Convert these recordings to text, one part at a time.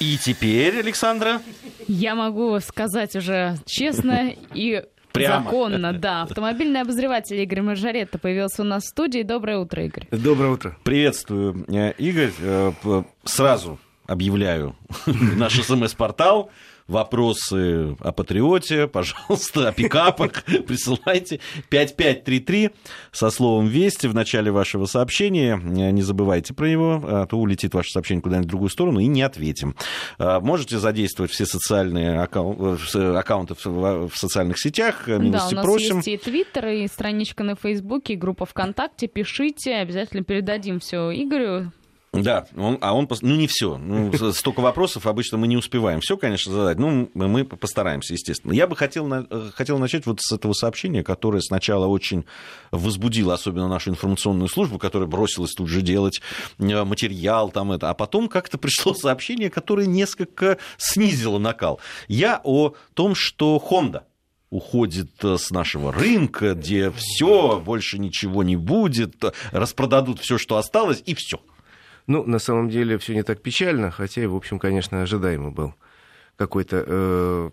И теперь, Александра? Я могу сказать уже честно и Прямо. законно, да. Автомобильный обозреватель Игорь Маржаретто появился у нас в студии. Доброе утро, Игорь. Доброе утро. Приветствую, э, Игорь. Э, Сразу объявляю наш СМС-портал. Вопросы о патриоте, пожалуйста, о пикапах присылайте. 5533 со словом «Вести» в начале вашего сообщения. Э, Не забывайте про него, а то улетит ваше сообщение куда-нибудь в другую сторону и не ответим. Э, Можете задействовать все социальные аккау- э, аккаунты в социальных сетях. Да, у Милости нас просим. есть и Твиттер, и страничка на Фейсбуке, и группа ВКонтакте. Пишите, обязательно передадим все Игорю. Да, он, а он, ну не все, ну, столько вопросов обычно мы не успеваем все, конечно, задать, ну мы постараемся, естественно. Я бы хотел, э, хотел начать вот с этого сообщения, которое сначала очень возбудило, особенно нашу информационную службу, которая бросилась тут же делать э, материал, там это, а потом как-то пришло сообщение, которое несколько снизило накал. Я о том, что Honda уходит э, с нашего рынка, где все, больше ничего не будет, распродадут все, что осталось, и все. Ну, на самом деле, все не так печально, хотя и, в общем, конечно, ожидаемо был какой-то э,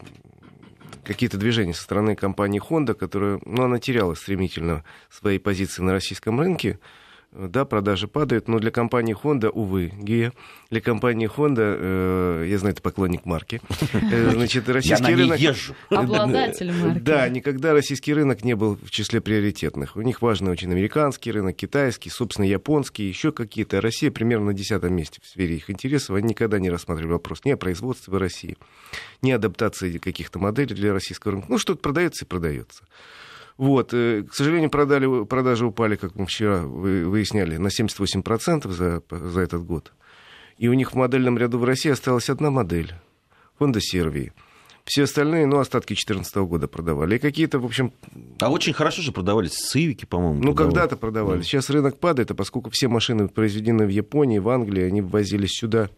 какие-то движения со стороны компании Honda, которая, ну, она теряла стремительно свои позиции на российском рынке. Да, продажи падают, но для компании Honda, увы, Гия, для компании Honda, э, я знаю, это поклонник марки, э, значит, Я российский ней рынок... езжу. Обладатель марки. Да, никогда российский рынок не был в числе приоритетных. У них важный очень американский рынок, китайский, собственно, японский, еще какие-то. Россия примерно на десятом месте в сфере их интересов. Они никогда не рассматривали вопрос ни о производстве в России, ни о адаптации каких-то моделей для российского рынка. Ну, что-то продается и продается. Вот, э, к сожалению, продали, продажи упали, как мы вчера вы- выясняли, на 78% за, за этот год. И у них в модельном ряду в России осталась одна модель Honda Сервии. Все остальные, ну, остатки 2014 года продавали. И какие-то, в общем, А очень хорошо же продавались цивики, по-моему. ну, продавали. когда-то продавали. Сейчас рынок падает, а поскольку все машины произведены в Японии, в Англии, они ввозились сюда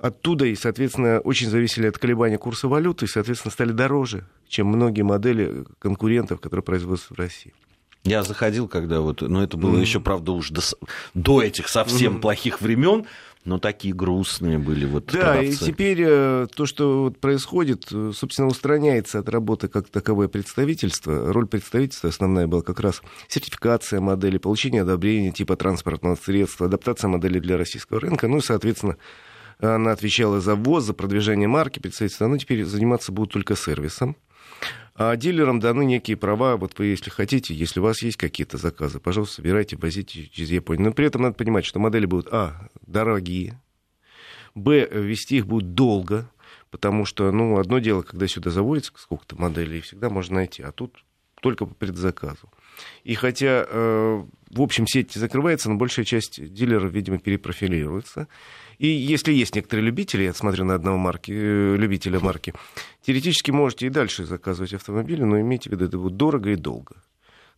оттуда и, соответственно, очень зависели от колебания курса валюты и, соответственно, стали дороже, чем многие модели конкурентов, которые производятся в России. Я заходил, когда вот, ну это было еще, правда, уж до, до этих совсем плохих времен, но такие грустные были вот Да, и продавцы. теперь э, то, что вот происходит, э, собственно, устраняется от работы как таковое представительство. Роль представительства основная была как раз сертификация модели, получение одобрения типа транспортного средства, адаптация модели для российского рынка, ну и, соответственно, она отвечала за ввоз, за продвижение марки представительства. Оно теперь заниматься будет только сервисом. А дилерам даны некие права, вот вы, если хотите, если у вас есть какие-то заказы, пожалуйста, собирайте, возите через Японию. Но при этом надо понимать, что модели будут, а, дорогие, б, вести их будет долго, потому что, ну, одно дело, когда сюда заводится сколько-то моделей, всегда можно найти, а тут только по предзаказу. И хотя, э, в общем, сеть закрывается, но большая часть дилеров, видимо, перепрофилируется. И если есть некоторые любители, я смотрю на одного марки, э, любителя марки, теоретически можете и дальше заказывать автомобили, но имейте в виду, это будет дорого и долго.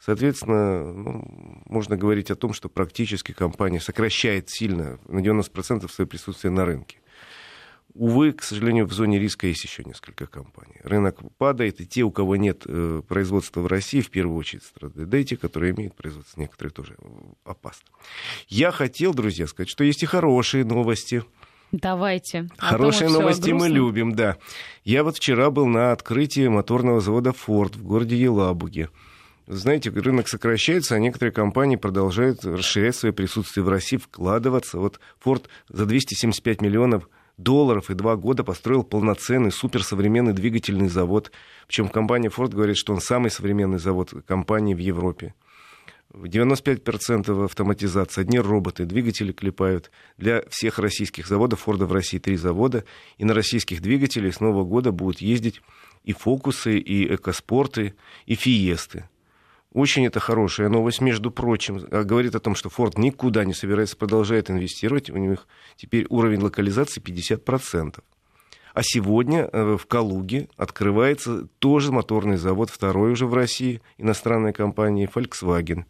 Соответственно, ну, можно говорить о том, что практически компания сокращает сильно, на 90% свое присутствие на рынке. Увы, к сожалению, в зоне риска есть еще несколько компаний. Рынок падает, и те, у кого нет э, производства в России, в первую очередь страдают. Да и те, которые имеют производство, некоторые тоже э, опасно. Я хотел, друзья, сказать, что есть и хорошие новости. Давайте. А Хорошие всё новости мы любим, да. Я вот вчера был на открытии моторного завода Ford в городе Елабуге. Знаете, рынок сокращается, а некоторые компании продолжают расширять свое присутствие в России, вкладываться. Вот Ford за 275 миллионов долларов и два года построил полноценный суперсовременный двигательный завод. Причем компания Ford говорит, что он самый современный завод компании в Европе. 95% автоматизация, одни роботы, двигатели клепают. Для всех российских заводов, Форда в России три завода, и на российских двигателях с Нового года будут ездить и фокусы, и экоспорты, и фиесты. Очень это хорошая новость, между прочим. А Говорит о том, что Форд никуда не собирается, продолжает инвестировать. У них теперь уровень локализации 50%. А сегодня э, в Калуге открывается тоже моторный завод, второй уже в России, иностранной компании Volkswagen.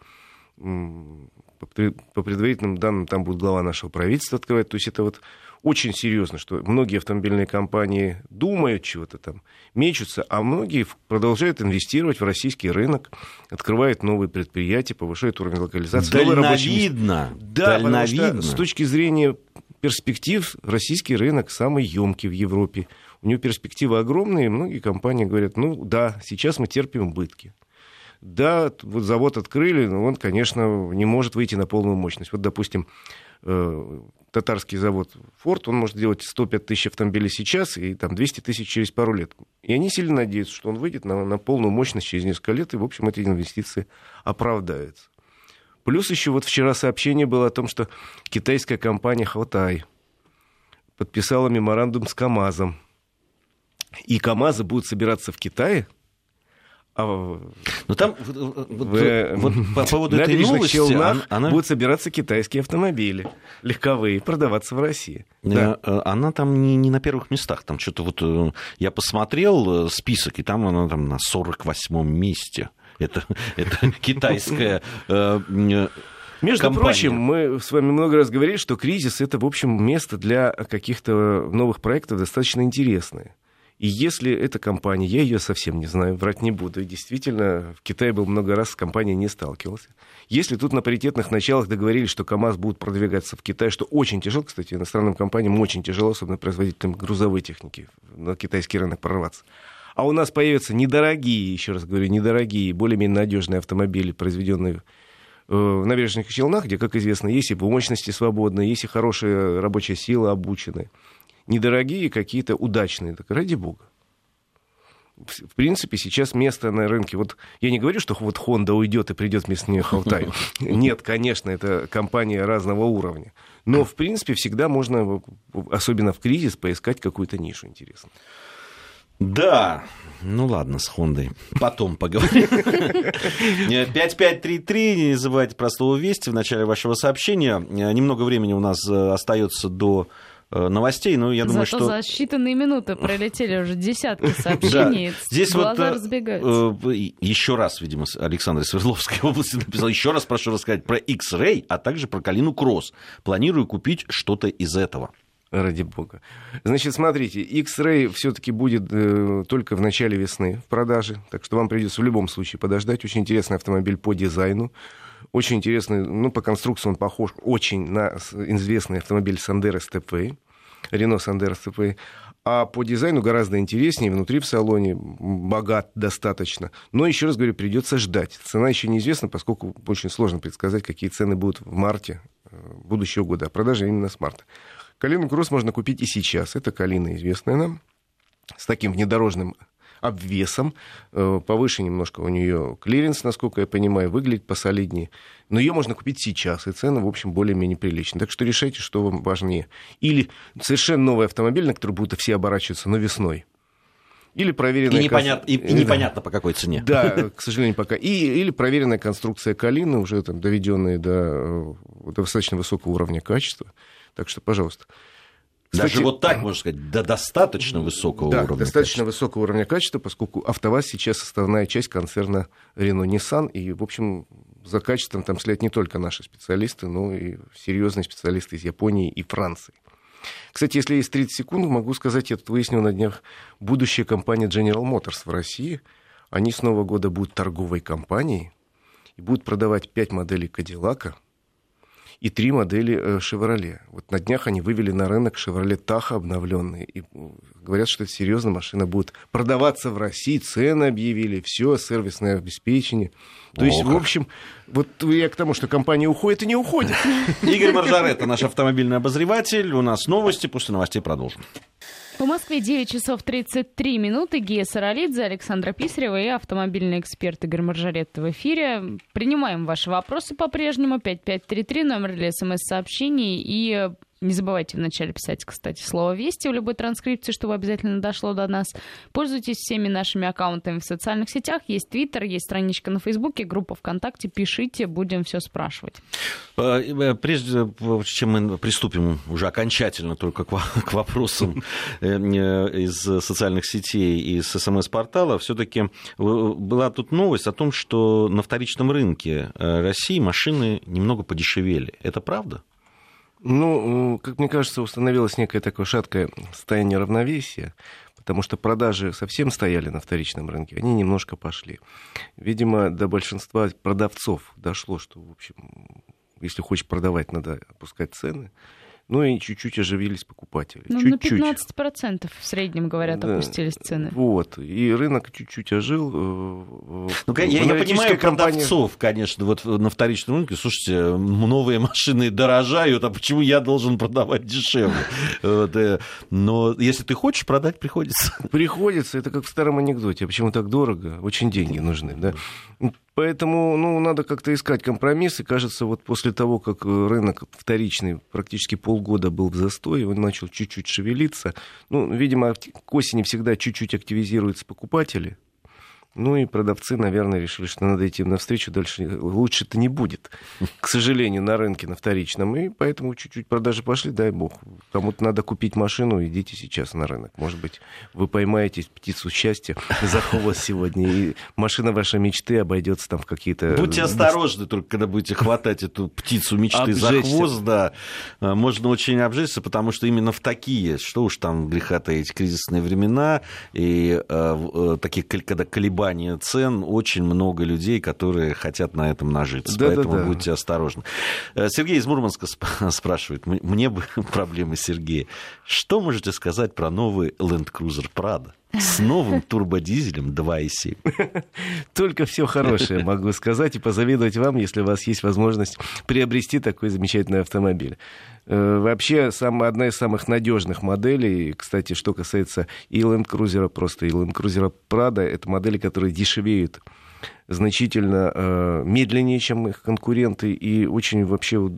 По предварительным данным, там будет глава нашего правительства открывать. То есть это вот очень серьезно, что многие автомобильные компании думают чего-то там, мечутся, а многие продолжают инвестировать в российский рынок, открывают новые предприятия, повышают уровень локализации. Дальновидно. Да, потому что Дальновидно. с точки зрения перспектив российский рынок самый емкий в Европе. У него перспективы огромные, и многие компании говорят, ну да, сейчас мы терпим убытки. Да, вот завод открыли, но он, конечно, не может выйти на полную мощность. Вот, допустим, татарский завод Форд, он может делать 105 тысяч автомобилей сейчас и там 200 тысяч через пару лет. И они сильно надеются, что он выйдет на, на полную мощность через несколько лет, и, в общем, эти инвестиции оправдаются. Плюс еще вот вчера сообщение было о том, что китайская компания Хватай подписала меморандум с КАМАЗом. И КАМАЗы будут собираться в Китае – а, ну там вот, в, вот по поводу этой новости, Челнах она... будут собираться китайские автомобили легковые продаваться в России. Э, да. Э, она там не, не на первых местах, там что-то вот э, я посмотрел список и там она там на 48-м месте. Это, это китайская между компания. прочим, мы с вами много раз говорили, что кризис это, в общем, место для каких-то новых проектов достаточно интересное. И если эта компания, я ее совсем не знаю, врать не буду, и действительно в Китае был много раз с компанией не сталкивался. Если тут на паритетных началах договорились, что КАМАЗ будет продвигаться в Китай, что очень тяжело, кстати, иностранным компаниям очень тяжело, особенно производителям грузовой техники, на китайский рынок прорваться. А у нас появятся недорогие, еще раз говорю, недорогие, более-менее надежные автомобили, произведенные э, в набережных Челнах, где, как известно, есть и мощности свободные, есть и хорошая рабочая сила обученная недорогие, какие-то удачные. Так ради бога. В принципе, сейчас место на рынке... Вот я не говорю, что вот Honda уйдет и придет вместо нее Хаутай. Нет, конечно, это компания разного уровня. Но, в принципе, всегда можно, особенно в кризис, поискать какую-то нишу интересную. Да, ну ладно, с Хондой. Потом поговорим. 5533, не забывайте про слово «Вести» в начале вашего сообщения. Немного времени у нас э, остается до новостей, но я думаю, Зато что... за считанные минуты пролетели уже десятки сообщений. Здесь вот э. Э, еще раз, видимо, Александр Свердловской области написал, еще раз прошу рассказать про X-Ray, а также про Калину Кросс. Планирую купить что-то из этого. Ради бога. Значит, смотрите, X-Ray все-таки будет э, только в начале весны в продаже, так что вам придется в любом случае подождать. Очень интересный автомобиль по дизайну. Очень интересный, ну, по конструкции он похож очень на известный автомобиль Sandero STP, Renault Sandero Stepway. А по дизайну гораздо интереснее, внутри в салоне богат достаточно. Но, еще раз говорю, придется ждать. Цена еще неизвестна, поскольку очень сложно предсказать, какие цены будут в марте э, будущего года. А продажа именно с марта. Калину Кросс можно купить и сейчас. Это Калина, известная нам, с таким внедорожным обвесом, э, повыше немножко у нее клиренс, насколько я понимаю, выглядит посолиднее. Но ее можно купить сейчас, и цены, в общем, более-менее приличные. Так что решайте, что вам важнее. Или совершенно новый автомобиль, на который будут все оборачиваться, но весной. Или проверенная... И, непонят... и, и непонятно, по какой цене. Да, к сожалению, пока. И, или проверенная конструкция калины, уже там, доведенная до, э, до достаточно высокого уровня качества. Так что, пожалуйста. Кстати, Даже вот так, можно сказать, до достаточно высокого да, уровня достаточно качества. высокого уровня качества, поскольку АвтоВАЗ сейчас составная часть концерна Renault-Nissan, и, в общем, за качеством там следят не только наши специалисты, но и серьезные специалисты из Японии и Франции. Кстати, если есть 30 секунд, могу сказать, я тут выяснил на днях, будущая компания General Motors в России, они с Нового года будут торговой компанией и будут продавать 5 моделей Кадиллака – и три модели Chevrolet. Э, вот на днях они вывели на рынок Chevrolet Tahoe обновленные. И говорят, что это серьезно, машина будет продаваться в России, цены объявили, все, сервисное обеспечение. То О, есть, как. в общем, вот я к тому, что компания уходит и не уходит. Игорь Маржарет, наш автомобильный обозреватель. У нас новости, после новостей продолжим. По Москве 9 часов 33 минуты. Гея Саралидзе, Александра Писарева и автомобильный эксперт Игорь Маржарет в эфире. Принимаем ваши вопросы по-прежнему. 5533, номер для смс-сообщений. И не забывайте вначале писать, кстати, слово «Вести» в любой транскрипции, чтобы обязательно дошло до нас. Пользуйтесь всеми нашими аккаунтами в социальных сетях. Есть Твиттер, есть страничка на Фейсбуке, группа ВКонтакте. Пишите, будем все спрашивать. Э, э, прежде чем мы приступим уже окончательно только к вопросам э, из социальных сетей и с СМС-портала, все-таки была тут новость о том, что на вторичном рынке России машины немного подешевели. Это правда? Ну, как мне кажется, установилось некое такое шаткое состояние равновесия, потому что продажи совсем стояли на вторичном рынке, они немножко пошли. Видимо, до большинства продавцов дошло, что, в общем, если хочешь продавать, надо опускать цены. Ну и чуть-чуть оживились покупатели. Ну, чуть-чуть. на 15% в среднем, говорят, Да. опустились цены. Вот, и рынок чуть-чуть ожил. э, Ну, я, я понимаю компания- продавцов, конечно, вот на вторичном рынке. Слушайте, новые машины дорожают, а почему я должен продавать дешевле? Э, но если ты хочешь продать, приходится. Приходится, это как в старом анекдоте. А почему так дорого? Очень деньги нужны, да. Поэтому, ну, надо как-то искать компромиссы. Кажется, вот после того, как э, рынок вторичный практически полгода был в застое, он начал чуть-чуть шевелиться. Ну, видимо, к осени всегда чуть-чуть активизируются покупатели. Ну и продавцы, наверное, решили, что надо идти навстречу, дальше лучше-то не будет, к сожалению, на рынке, на вторичном. И поэтому чуть-чуть продажи пошли, дай бог. Кому-то надо купить машину, идите сейчас на рынок. Может быть, вы поймаете птицу счастья за хвост сегодня, и машина вашей мечты обойдется там в какие-то... Будьте осторожны, только когда будете хватать эту птицу мечты за Обжечься. хвост, да, э, можно очень обжечься, потому что именно в такие, что уж там греха таить, кризисные времена и э, в- э, такие, когда колебания цен, очень много людей, которые хотят на этом нажиться. Да-да-да. Поэтому будьте осторожны. Э, Сергей из Мурманска сп- спрашивает, мне бы проблемы Сергея. Что можете сказать про новый Land Cruiser Prado? С новым турбодизелем 2.7. Только все хорошее могу сказать и позавидовать вам, если у вас есть возможность приобрести такой замечательный автомобиль. Э, Вообще, сам, одна из самых надежных моделей, кстати, что касается и Land Cruiser просто, и Land Cruiser Prado, это модели, которые дешевеют значительно э, медленнее, чем их конкуренты, и очень вообще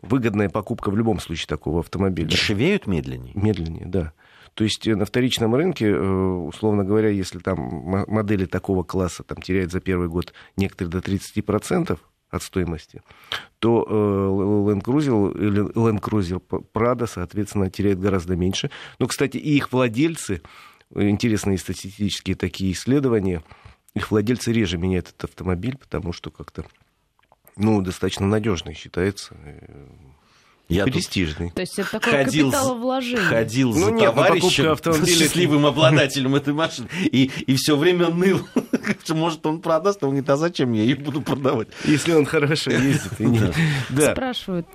выгодная покупка в любом случае такого автомобиля. Дешевеют медленнее? Медленнее, да. То есть э, на вторичном рынке, э, условно говоря, если там модели такого класса там, теряют за первый год некоторые до 30% от стоимости, то э, Land Cruiser, Land Cruiser Prado, соответственно, теряет гораздо меньше. Но, кстати, и их владельцы, э, интересные статистические такие исследования, их владельцы реже меняют этот автомобиль, потому что как-то ну, достаточно надежный считается, Я тут престижный. То есть это такое ходил, капиталовложение. ходил Ну за нет, товарищем, автомобиля- счастливым обладателем этой машины, и, и все время ныл, что, может, он продаст, а он говорит, а зачем я ее буду продавать? Если он хорошо ездит. Да, Спрашивают,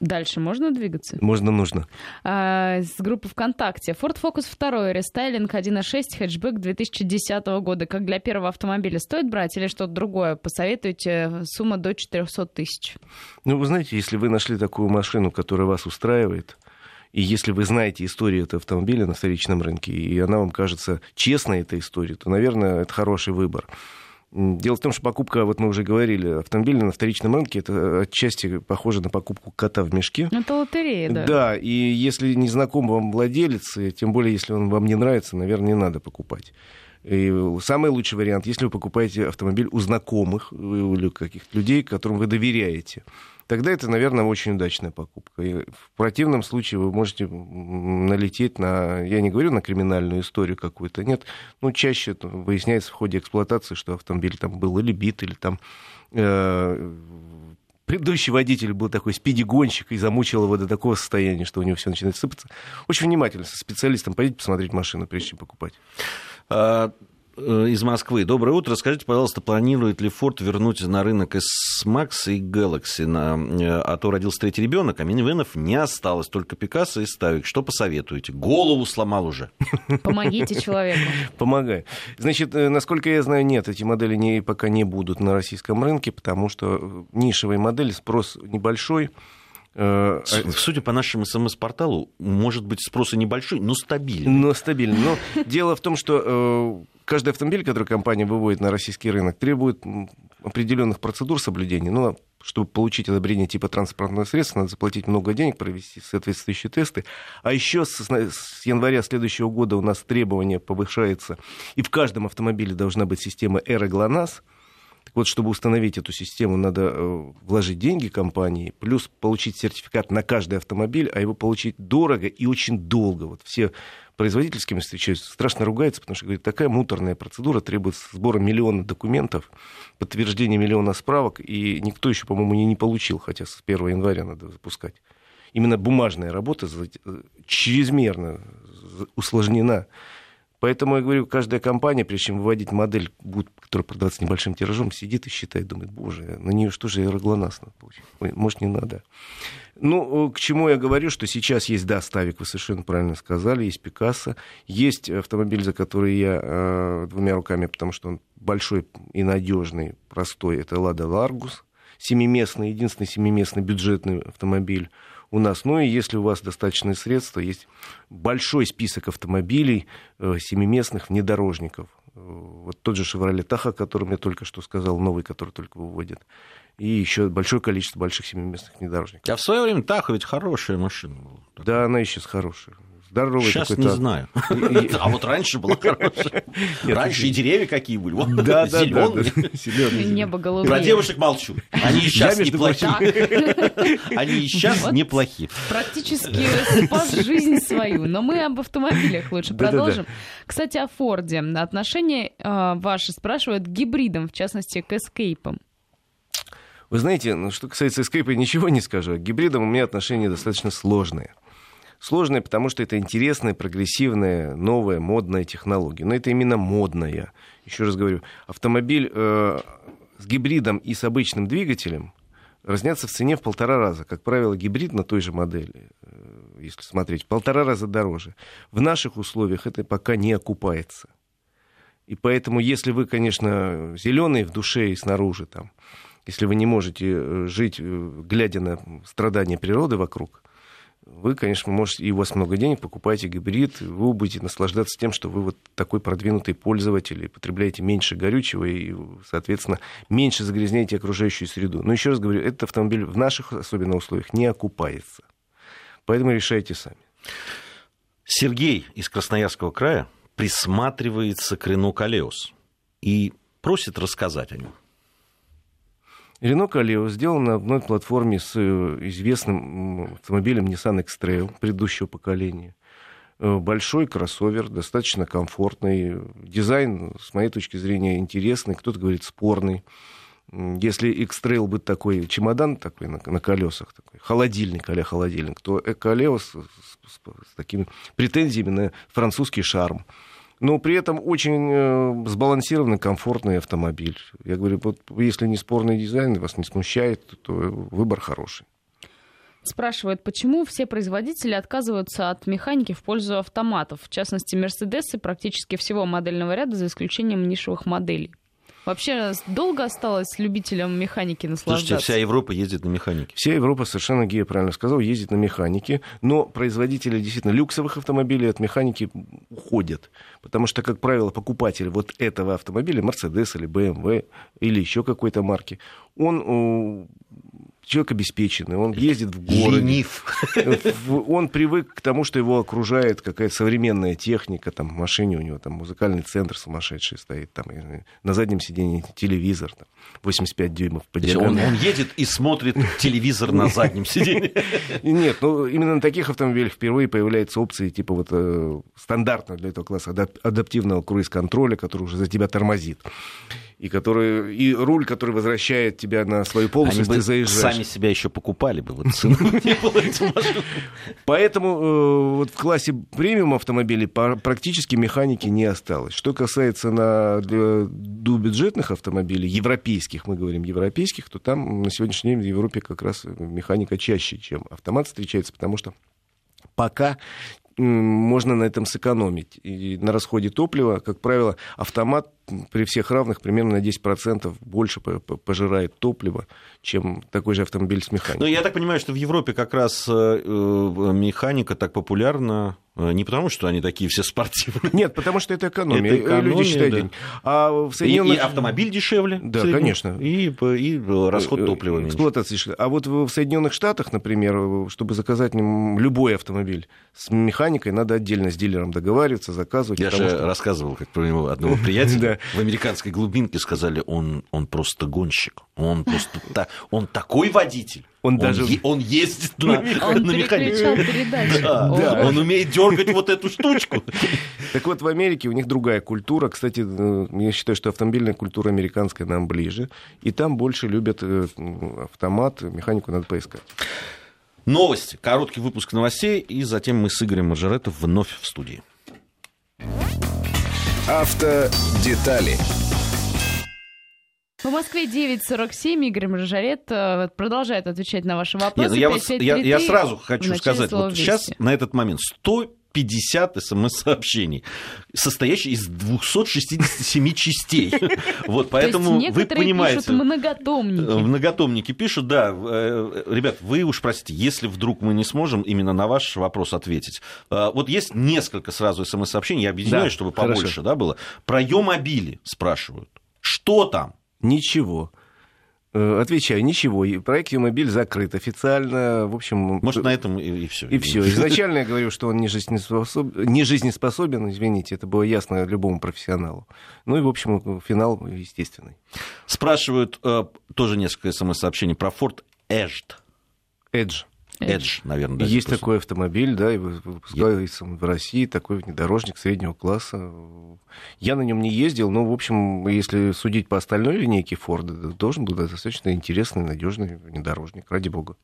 дальше можно двигаться? можно, нужно. А, с группы ВКонтакте. Ford Focus 2, рестайлинг 1.6, хэтчбэк 2010 года. Как для первого автомобиля стоит брать или что-то другое? Посоветуйте. Сумма до 400 тысяч. Ну, вы знаете, если вы нашли такую машину, которая вас устраивает, и если вы знаете историю этого автомобиля на вторичном рынке, и она вам кажется честной, эта история, то, наверное, это хороший выбор. Дело в том, что покупка, вот мы уже говорили, автомобиля на вторичном рынке, это отчасти похоже на покупку кота в мешке. Это лотерея, да. Да, и если не знаком вам владелец, и тем более, если он вам не нравится, наверное, не надо покупать. И самый лучший вариант, если вы покупаете автомобиль у знакомых э, или каких-то людей, которым вы доверяете, тогда это, наверное, очень удачная покупка. И в противном случае вы можете налететь на, я не говорю на криминальную историю какую-то, нет, ну, чаще выясняется в ходе эксплуатации, что автомобиль там был или бит, или там э, предыдущий водитель был такой спиди-гонщик и замучил его до такого состояния, что у него все начинает сыпаться. Очень внимательно со специалистом пойдите посмотреть машину, прежде чем покупать. А, э, Из Москвы. Доброе утро. Скажите, пожалуйста, планирует ли Ford вернуть на рынок S-Max и Galaxy? На... э, А то родился третий ребенок, а минивенов не осталось, только Пикассо и Ставик. Что посоветуете? Голову сломал уже. Помогите человеку. Помогаю. Значит, э, насколько я знаю, нет, эти модели не, пока не будут на российском рынке, потому что нишевые модели, спрос небольшой. С- Судя по нашему СМС-порталу, может быть, спрос и небольшой, но стабильный. Но стабильно. Но дело в том, что каждый автомобиль, который компания выводит на российский рынок, требует определенных процедур соблюдения. Ну, чтобы получить одобрение типа транспортного средства, надо заплатить много денег, провести соответствующие тесты. А еще с, с января следующего года у нас требования повышаются, и в каждом автомобиле должна быть система Эра ГЛОНАСС. Так вот, чтобы установить эту систему, надо э, вложить деньги компании, плюс получить сертификат на каждый автомобиль, а его получить дорого и очень долго. Вот все производители, с кем я встречаюсь, страшно ругаются, потому что говорят, такая муторная процедура требует сбора миллиона документов, подтверждения миллиона справок, и никто еще, по-моему, не, не получил, хотя с 1 января надо запускать. Именно бумажная работа за- чрезмерно усложнена. Поэтому я говорю, каждая компания, прежде чем выводить модель, будет, которая продаваться небольшим тиражом, сидит и считает, думает, боже, на нее что же аэроглонасс надо получить? Может, не надо. Ну, к чему я говорю, что сейчас есть, да, Ставик, вы совершенно правильно сказали, есть Пикассо, есть автомобиль, за который я э, двумя руками, потому что он большой и надежный, простой, это Лада Ларгус, семиместный, единственный семиместный бюджетный автомобиль у нас. Ну и если у вас достаточные средства, есть большой список автомобилей э, семиместных внедорожников. Э, вот тот же «Шевроле Таха», о котором я только что сказал, новый, который только выводят. И еще большое количество больших семиместных внедорожников. А в свое время Таха ведь хорошая машина была. Да, она и сейчас хорошая здоровый Сейчас не знаю. А вот раньше была хорошая. Раньше и деревья какие были. Вот да, да, зеленые. Небо голубое. Про девушек молчу. Они и сейчас неплохие. Они и сейчас неплохие. Практически спас жизнь свою. Но мы об автомобилях лучше продолжим. Кстати, о Форде. Отношения а, ваши спрашивают к гибридам, в частности, к эскейпам. Вы знаете, ну, что касается эскейпа, ничего не скажу. К гибридам у меня отношения достаточно сложные. Сложная, потому что это интересная, прогрессивная, новая, модная технология. Но это именно модная. Еще раз говорю, автомобиль э, с гибридом и с обычным двигателем разнятся в цене в полтора раза. Как правило, гибрид на той же модели, э, если смотреть, в полтора раза дороже. В наших условиях это пока не окупается. И поэтому, если вы, конечно, зеленый в душе и снаружи, там, если вы не можете э, жить, э, глядя на страдания природы вокруг, вы, конечно, можете, и у вас много денег, покупаете гибрид, вы будете наслаждаться тем, что вы вот такой продвинутый пользователь, и потребляете меньше горючего и, соответственно, меньше загрязняете окружающую среду. Но еще раз говорю, этот автомобиль в наших особенно условиях не окупается. Поэтому решайте сами. Сергей из Красноярского края присматривается к Рено Калеус и просит рассказать о нем. Рено Калео сделан на одной платформе с э, известным автомобилем Nissan X-Trail предыдущего поколения. Э, большой кроссовер, достаточно комфортный. Дизайн, с моей точки зрения, интересный, кто-то говорит спорный. Если X-Trail быть такой, чемодан такой на, на колесах, такой, холодильник а холодильник, то Калео с, с, с такими претензиями на французский шарм но при этом очень э, сбалансированный, комфортный автомобиль. Я говорю, вот если не спорный дизайн вас не смущает, то выбор хороший. Спрашивают, почему все производители отказываются от механики в пользу автоматов, в частности, Мерседесы практически всего модельного ряда, за исключением нишевых моделей. Вообще долго осталось любителям механики наслаждаться? Слушайте, вся Европа ездит на механике. Вся Европа, совершенно Гея правильно сказал, ездит на механике, но производители действительно люксовых автомобилей от механики уходят. Потому что, как правило, покупатель вот этого автомобиля, Mercedes или BMW или еще какой-то марки, он человек обеспеченный, он ездит в городе. Ленив. Он привык к тому, что его окружает какая-то современная техника, там в машине у него там музыкальный центр сумасшедший стоит, там на заднем сиденье телевизор, там, 85 дюймов по. Он, он едет и смотрит телевизор на заднем сиденье. Нет, ну именно на таких автомобилях впервые появляются опции типа вот э, стандартного для этого класса адаптивного круиз-контроля, который уже за тебя тормозит и, который, и руль, который возвращает тебя на свою полосу, если ты заезжаешь. сами себя еще покупали бы, вот Поэтому э, вот в классе премиум автомобилей практически механики не осталось. Что касается на бюджетных автомобилей, европейских, мы говорим европейских, то там на сегодняшний день в Европе как раз механика чаще, чем автомат встречается, потому что пока можно на этом сэкономить. И на расходе топлива, как правило, автомат при всех равных примерно на 10% больше пожирает топлива, чем такой же автомобиль с механикой. Но я так понимаю, что в Европе как раз э, э, механика так популярна Э, не потому, что они такие все спортивные. Нет, потому что это экономия. Это экономия Люди считают да. день. А в Соединенных... и, и автомобиль дешевле. Да, конечно. И, и расход топлива меньше. Эксплуатация. А вот в Соединенных Штатах, например, чтобы заказать любой автомобиль с механикой, надо отдельно с дилером договариваться, заказывать. Я же что... рассказывал, как про него одного приятеля. В американской глубинке сказали, он, он просто гонщик. Он просто он такой водитель. Он, он даже е- он ездит на, он на механике. Да, да. Он умеет дергать вот эту штучку. Так вот, в Америке у них другая культура. Кстати, э, я считаю, что автомобильная культура американская нам ближе. И там больше любят э, автомат, механику надо поискать. Новости. Короткий выпуск новостей. И затем мы с Игорем Мажоретов вновь в студии. Автодетали в Москве 9.47. Игорь Маржарет э, продолжает отвечать на ваши вопросы. Нет, ну я, вот, я, я сразу хочу сказать, вот сейчас на этот момент 100 50 смс-сообщений, состоящие из 267 частей. Вот, поэтому вы понимаете... пишут многотомники. Э, многотомники пишут, да. Э, ребят, вы уж простите, если вдруг мы не сможем именно на ваш вопрос ответить. Вот есть несколько сразу смс-сообщений, я объединяю, чтобы побольше да, было. Про Йомобили спрашивают. Что там? Ничего. Э, отвечаю, ничего. Проект Юмобиль закрыт официально. В общем, Может, на этом и, и все. И все. Изначально я говорю, что он не жизнеспособен, не жизнеспособен, извините, это было ясно любому профессионалу. Ну и, в общем, финал естественный. Спрашивают э, тоже несколько смс-сообщений про Ford Edge. Edge. Edge, наверное. Да, Есть такой автомобиль, да, и выпускается в России, такой внедорожник среднего класса. Я на нем не ездил, но, в общем, если судить по остальной линейке Форда, должен был достаточно интересный, надежный внедорожник, ради бога.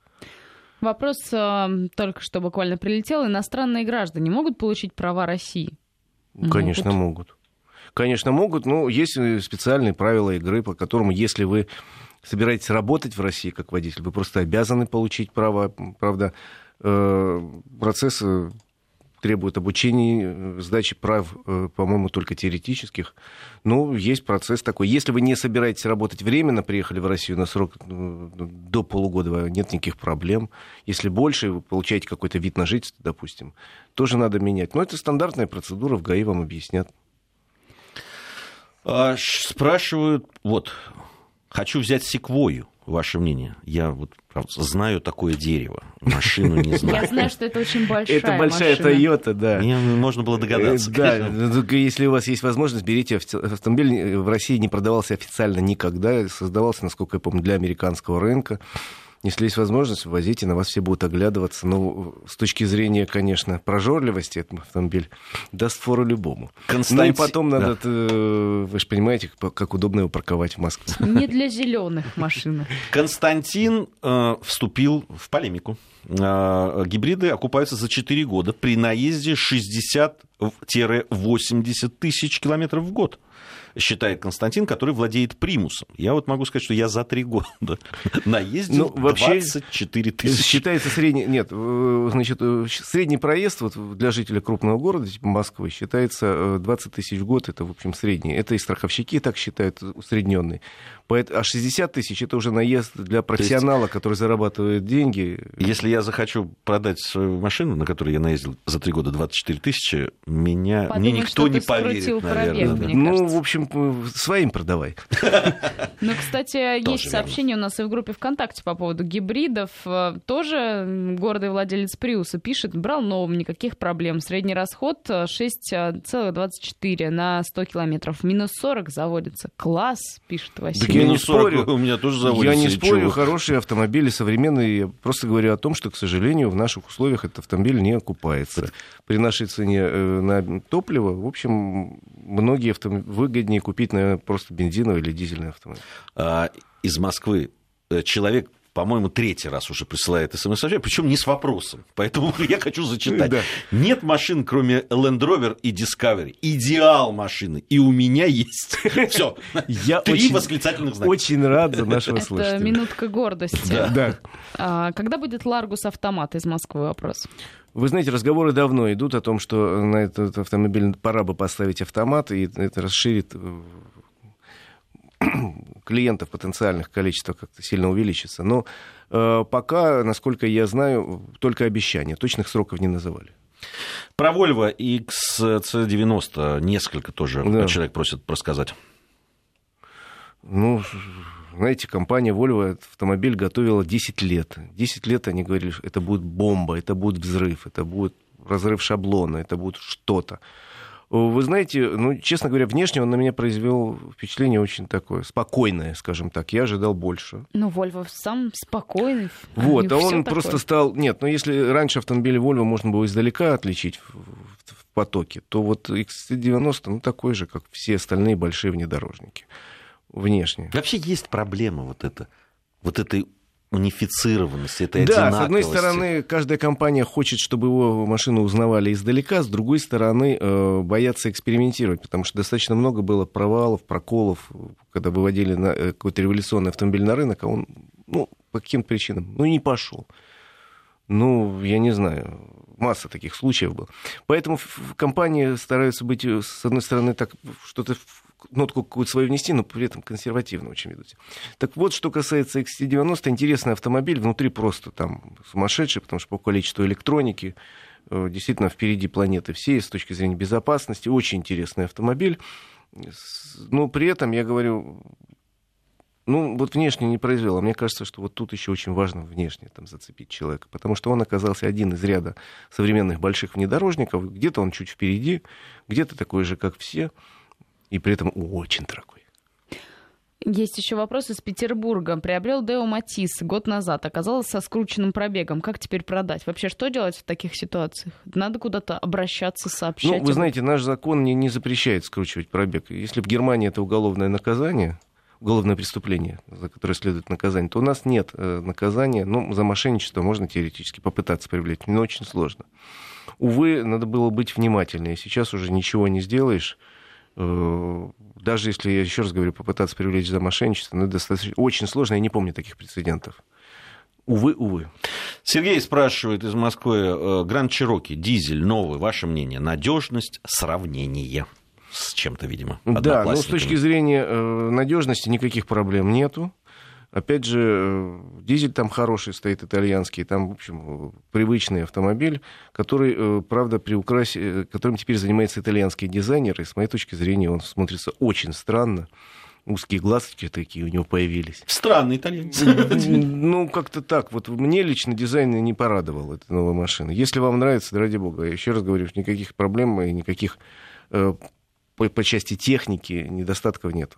Вопрос э, только что буквально прилетел. Иностранные граждане могут получить права России? Конечно, могут. могут. Конечно, могут, но есть специальные правила игры, по которым, если вы собираетесь работать в России как водитель, вы просто обязаны получить право. Правда, э, процесс э, требует обучения, э, сдачи прав, по-моему, только теоретических. Ну, есть процесс такой. Если вы не собираетесь работать временно, приехали в Россию на срок до полугода, нет никаких проблем. Если больше, вы получаете какой-то вид на жительство, допустим, тоже надо менять. Но это стандартная процедура, в ГАИ вам объяснят. А, спрашивают, вот, Хочу взять секвою. Ваше мнение? Я вот правда, знаю такое дерево, машину не знаю. Я знаю, что это очень большая Это большая Toyota, да. Мне можно было догадаться. Э, да, если у вас есть возможность, берите автомобиль. В России не продавался официально никогда, создавался, насколько я помню, для американского рынка если есть возможность, возите, на вас все будут оглядываться. Но ну, с точки зрения, конечно, прожорливости этот автомобиль даст фору любому. Константин... Ну и потом надо, да. Э, вы же понимаете, как удобно его парковать в Москве. Не для зеленых машин. Константин э, вступил в полемику. Э, гибриды окупаются за 4 года при наезде 60-80 тысяч километров в год считает Константин, который владеет примусом. Я вот могу сказать, что я за три года наездил ну, вообще 24 тысячи. Считается средний... Нет, э, значит, э, средний проезд вот для жителя крупного города, типа Москвы, считается 20 э, тысяч в год. Это, в общем, средний. Это и страховщики так считают, усредненный. А 60 тысяч это уже наезд для профессионала, есть, который зарабатывает деньги. Если я захочу продать свою машину, на которой я наездил за три года 24 тысячи, меня, Подумай, мне никто не поверит, наверное. Пробег, да. Ну, в общем, своим продавай. Ну, кстати, есть сообщение у нас и в группе ВКонтакте по поводу гибридов. Э, тоже гордый владелец Приуса пишет, брал новым, никаких проблем. Средний расход 6,24 на 100 километров. Минус 40 заводится. Класс, пишет Василий я не спорю. У меня тоже заводится. Я не спорю, хорошие автомобили современные. Я просто говорю о том, что, к сожалению, в наших условиях этот автомобиль не окупается. При нашей цене э, на топливо, в общем, многие автомобили выгоднее купить, наверное, просто бензиновый или дизельный автомобиль. А, из Москвы человек по-моему, третий раз уже присылает смс-сообщение, причем не с вопросом. Поэтому я хочу зачитать. Да. Нет машин, кроме Land Rover и Discovery. Идеал машины. И у меня есть. Все. Я Три очень, восклицательных знака. Очень рад за нашего Это слушателя. Это минутка гордости. Да. да. А, когда будет Ларгус автомат из Москвы? Вопрос. Вы знаете, разговоры давно идут о том, что на этот автомобиль пора бы поставить автомат, и это расширит э, клиентов потенциальных количество как-то сильно увеличится. Но э, пока, насколько я знаю, только обещания. Точных сроков не называли. Про Volvo XC90 несколько тоже да. человек просит рассказать. Ну, знаете, компания Volvo автомобиль готовила 10 лет. 10 лет они говорили, что это будет бомба, это будет взрыв, это будет разрыв шаблона, это будет что-то. Вы знаете, ну, честно говоря, внешне он на меня произвел впечатление очень такое спокойное, скажем так. Я ожидал больше. Ну, Volvo сам спокойный. Вот, а он такое. просто стал... Нет, ну если раньше автомобили Volvo можно было издалека отличить в, в, в потоке, то вот XC90, ну, такой же, как все остальные большие внедорожники. Внешне. Вообще есть проблема вот эта, вот этой унифицированность, этой Да, с одной стороны, каждая компания хочет, чтобы его машину узнавали издалека, с другой стороны, э, боятся экспериментировать, потому что достаточно много было провалов, проколов, когда выводили на, э, какой-то революционный автомобиль на рынок, а он, ну, по каким-то причинам, ну, не пошел. Ну, я не знаю, масса таких случаев было. Поэтому компании стараются быть, э, с одной стороны, так что-то нотку какую-то свою внести, но при этом консервативно очень ведут. Так вот, что касается XC90, интересный автомобиль, внутри просто там сумасшедший, потому что по количеству электроники э, действительно впереди планеты всей с точки зрения безопасности. Очень интересный автомобиль. Но при этом, я говорю, ну, вот внешне не произвел. А мне кажется, что вот тут еще очень важно внешне там, зацепить человека. Потому что он оказался один из ряда современных больших внедорожников. Где-то он чуть впереди, где-то такой же, как все и при этом очень дорогой. Есть еще вопрос из Петербурга. Приобрел Део Матис год назад. Оказалось со скрученным пробегом. Как теперь продать? Вообще, что делать в таких ситуациях? Надо куда-то обращаться, сообщать? Ну, вы знаете, наш закон не, не запрещает скручивать пробег. Если в Германии это уголовное наказание, уголовное преступление, за которое следует наказание, то у нас нет э, наказания. Ну, за мошенничество можно теоретически попытаться привлечь, но очень сложно. Увы, надо было быть внимательнее. Сейчас уже ничего не сделаешь даже если, я еще раз говорю, попытаться привлечь за мошенничество, ну, достаточно очень сложно, я не помню таких прецедентов. Увы, увы. Сергей спрашивает из Москвы, э, Гранд Чироки, дизель новый, ваше мнение, надежность, сравнение с чем-то, видимо. Да, но с точки зрения э, надежности никаких проблем нету. Опять же, э, дизель там хороший стоит, итальянский, там, в общем, привычный автомобиль, который, э, правда, приукрас... Э, которым теперь занимается итальянский дизайнер, и с моей точки зрения он смотрится очень странно узкие глазки такие у него появились. Странный итальянец. Ну, как-то так. Вот мне лично дизайн не порадовал эта новая машина. Если вам нравится, ради бога, я еще раз говорю, никаких проблем и никаких э, по, по части техники недостатков нету.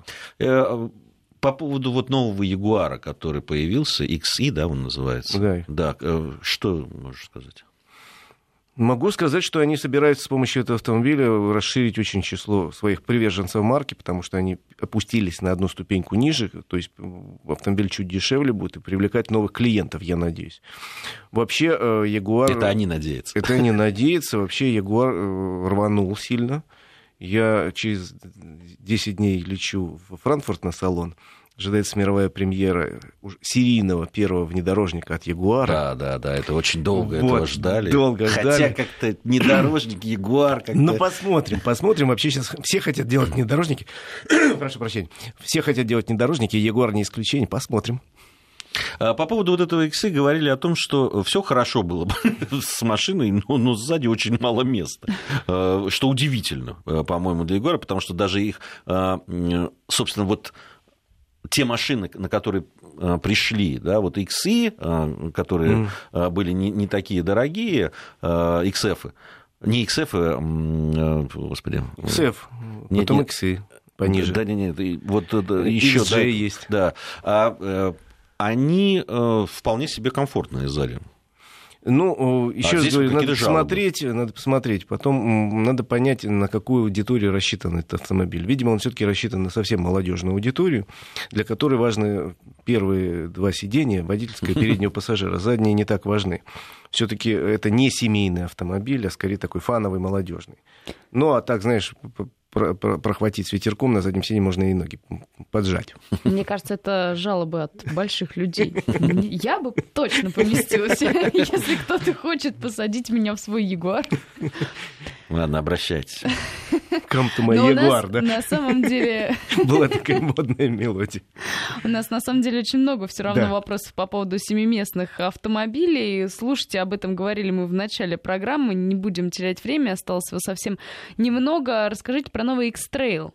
По поводу вот нового Ягуара, который появился, XI, да, он называется? Да. Да, э, что можешь сказать? Могу сказать, что они собираются с помощью этого автомобиля расширить очень число своих приверженцев марки, потому что они опустились на одну ступеньку ниже, то есть автомобиль чуть дешевле будет и привлекать новых клиентов, я надеюсь. Вообще, Ягуар... Это они надеются. Это они надеются. Вообще, Ягуар э, рванул сильно. Я через 10 дней лечу в Франкфурт на салон. Ожидается мировая премьера серийного первого внедорожника от Ягуара. Да, да, да, это очень долго вот, этого ждали. Долго Хотя ждали. Хотя как-то внедорожник, Ягуар как-то... Ну, посмотрим, посмотрим. Вообще сейчас все хотят делать внедорожники. Прошу прощения. Все хотят делать внедорожники, Ягуар не исключение. Посмотрим. А по поводу вот этого иксы говорили о том, что все хорошо было бы с машиной, но, но сзади очень мало места. А, что удивительно, а, по-моему, для Егора, потому что даже их, собственно, вот те машины, на которые пришли, да, вот иксы, которые mm. были не, не такие дорогие, XF, не XF, господи. XF, потом нет, иксы пониже. Да, нет, нет, вот еще да, есть. Да, а э, они э, вполне себе комфортные сзади. Ну, еще а раз говорю, надо посмотреть, надо посмотреть. Потом надо понять, на какую аудиторию рассчитан этот автомобиль. Видимо, он все-таки рассчитан на совсем молодежную аудиторию, для которой важны первые два сидения, водительское и переднего пассажира. Задние не так важны. Все-таки это не семейный автомобиль, а скорее такой фановый, молодежный. Ну, а так, знаешь, прохватить с ветерком, на заднем сиденье можно и ноги поджать. Мне кажется, это жалобы от больших людей. Я бы точно поместилась, если кто-то хочет посадить меня в свой Ягуар. Ладно, обращайтесь. Come to my Jaguar, да? На самом деле... Была такая модная мелодия. У нас на самом деле очень много все равно да. вопросов по поводу семиместных автомобилей. Слушайте, об этом говорили мы в начале программы. Не будем терять время, осталось его совсем немного. Расскажите про новый X-Trail.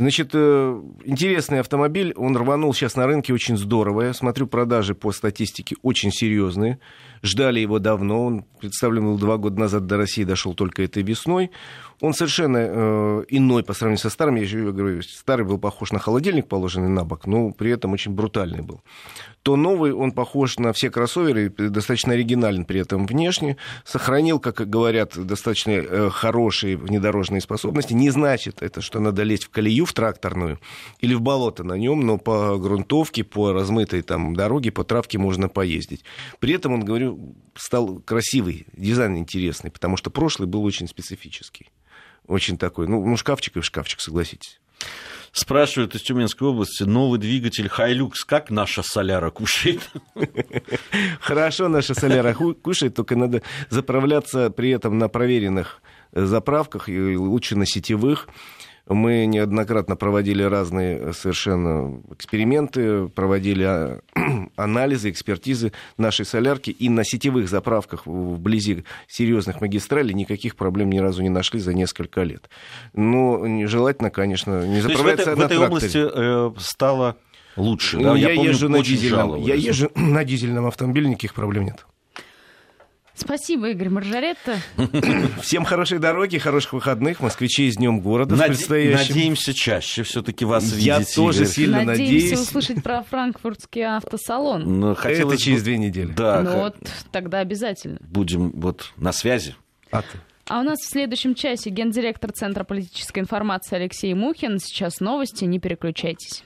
Значит, э, интересный автомобиль, он рванул сейчас на рынке очень здорово. Я смотрю, продажи по статистике очень серьезные. Ждали его давно, он представлен был два года назад до России, дошел только этой весной. Он совершенно э, иной по сравнению со старым. Я еще говорю, старый был похож на холодильник, положенный на бок, но при этом очень брутальный был то новый, он похож на все кроссоверы, достаточно оригинален при этом внешне, сохранил, как говорят, достаточно э, хорошие внедорожные способности. Не значит это, что надо лезть в колею, в тракторную или в болото на нем, но по грунтовке, по размытой там дороге, по травке можно поездить. При этом, он, говорю, стал красивый, дизайн интересный, потому что прошлый был очень специфический. Очень такой, ну, ну шкафчик и шкафчик, согласитесь. Спрашивают из Тюменской области, новый двигатель Хайлюкс, как наша соляра кушает? Хорошо наша соляра кушает, только надо заправляться при этом на проверенных заправках, и лучше на сетевых. Мы неоднократно проводили разные совершенно эксперименты, проводили а, анализы, экспертизы нашей солярки, и на сетевых заправках вблизи серьезных магистралей никаких проблем ни разу не нашли за несколько лет. Но желательно, конечно, не заправляться То есть в этой, области э, стало лучше. Да? Я, я, помню, езжу на дизельном, я езжу на дизельном автомобиле, никаких проблем нет. Спасибо, Игорь Маржаретта. Всем хорошей дороги, хороших выходных. Москвичей с Днем города Наде- Надеемся чаще все-таки вас Я видеть. Я тоже Игорь. сильно Надеемся надеюсь. услышать про франкфуртский автосалон. Но Это через две недели. Да, ну х- вот, тогда обязательно. будем вот на связи. А ты? А у нас в следующем часе гендиректор Центра политической информации Алексей Мухин. Сейчас новости, не переключайтесь.